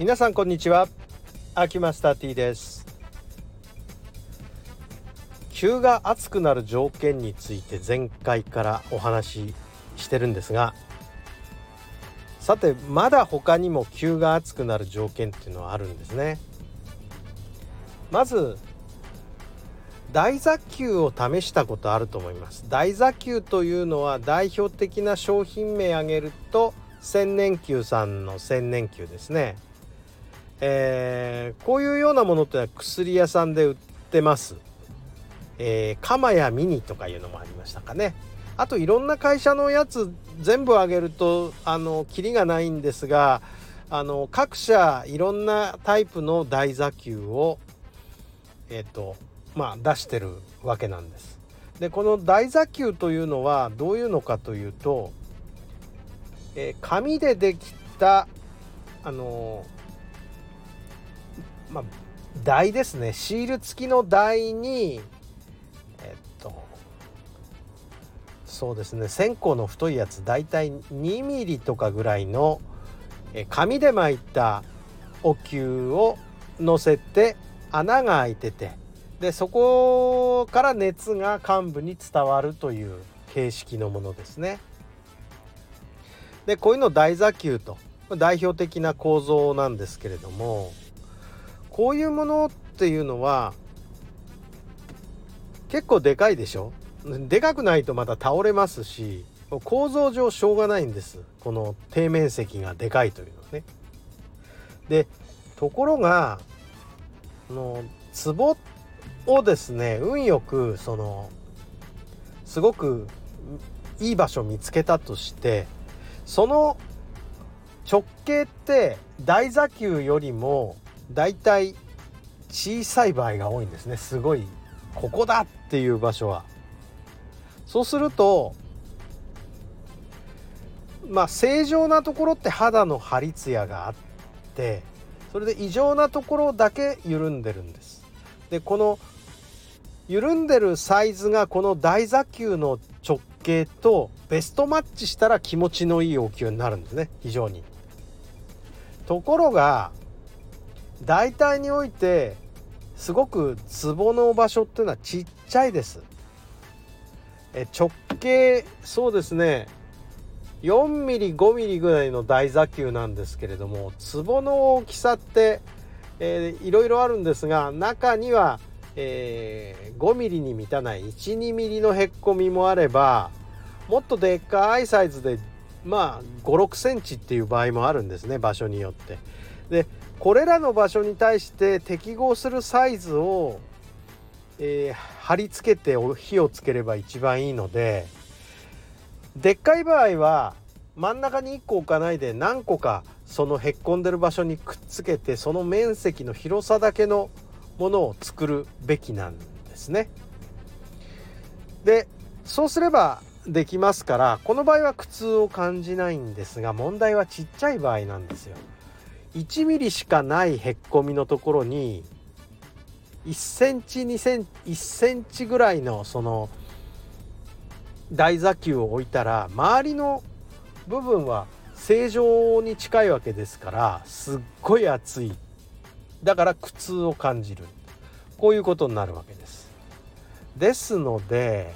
皆さんこんにちは。アキマスター T です。急が暑くなる条件について前回からお話ししてるんですがさてまだ他にも急が暑くなる条件っていうのはあるんですね。まず大座球を試したことあると思います。大座球というのは代表的な商品名挙げると千年球さんの千年球ですね。えー、こういうようなものっては薬屋さんで売ってます。えー、鎌やミニとかいうのもありましたかね。あといろんな会社のやつ全部あげるとあのキリがないんですがあの各社いろんなタイプの台座球をえっ、ー、とまあ出してるわけなんです。でこの台座球というのはどういうのかというと、えー、紙でできたあのまあ、台ですねシール付きの台にえっとそうですね線香の太いやつ大体2ミリとかぐらいの紙で巻いたお灸を乗せて穴が開いててでそこから熱が幹部に伝わるという形式のものですね。でこういうの台座球と代表的な構造なんですけれどもこういうものっていうのは結構でかいでしょ？でかくないとまた倒れますし構造上しょうがないんですこの底面積がでかいというのはね。でところがあの壺をですね運よくそのすごくいい場所見つけたとしてその直径って大座球よりもだいたい小さい場合が多いんですねすごいここだっていう場所は。そうするとまあ正常なところって肌の張り艶があってそれで異常なところだけ緩んでるんです。でこの緩んでるサイズがこの大座球の直径とベストマッチしたら気持ちのいいお球になるんですね非常に。ところが大体においてすごくツボの場所っていうのはちっちゃいですえ直径そうですね4ミリ5ミリぐらいの大座球なんですけれどもツボの大きさって、えー、いろいろあるんですが中には、えー、5ミリに満たない12ミリのへっこみもあればもっとでっかいサイズでまあ56センチっていう場合もあるんですね場所によって。でこれらの場所に対して適合するサイズを、えー、貼り付けて火をつければ一番いいのででっかい場合は真ん中に1個置かないで何個かそのへっこんでる場所にくっつけてその面積の広さだけのものを作るべきなんですね。でそうすればできますからこの場合は苦痛を感じないんですが問題はちっちゃい場合なんですよ。1ミリしかないへっこみのところに1センチ2センチ1センチぐらいのその台座球を置いたら周りの部分は正常に近いわけですからすっごい熱い。だから苦痛を感じる。こういうことになるわけです。ですので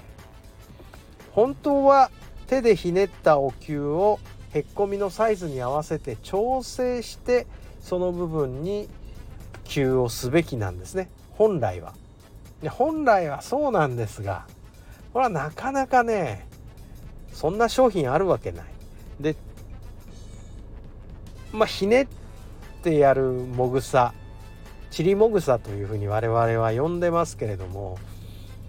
本当は手でひねったお灸をへっこみのサイズに合わせて調整してその部分に給をすべきなんですね本来は。で本来はそうなんですがこれはなかなかねそんな商品あるわけない。でまあひねってやるもぐさちりもぐさというふうに我々は呼んでますけれども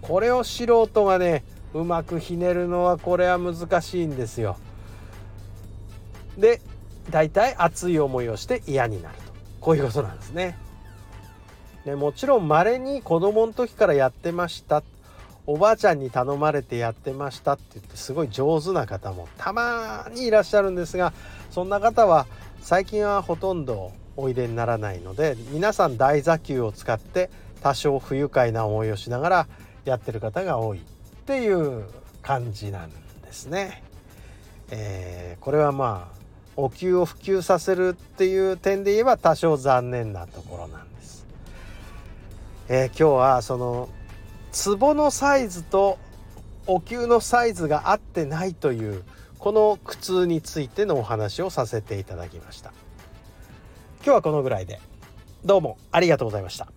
これを素人がねうまくひねるのはこれは難しいんですよ。で大体熱い思いをして嫌になるとこういうことなんですね。でもちろん稀に子供の時からやってましたおばあちゃんに頼まれてやってましたって言ってすごい上手な方もたまにいらっしゃるんですがそんな方は最近はほとんどおいでにならないので皆さん大座球を使って多少不愉快な思いをしながらやってる方が多いっていう感じなんですね。えー、これはまあお灸を普及させるっていう点で言えば多少残念なところなんです。えー、今日はその壺のサイズとお灸のサイズが合ってないというこの苦痛についてのお話をさせていただきました。今日はこのぐらいでどうもありがとうございました。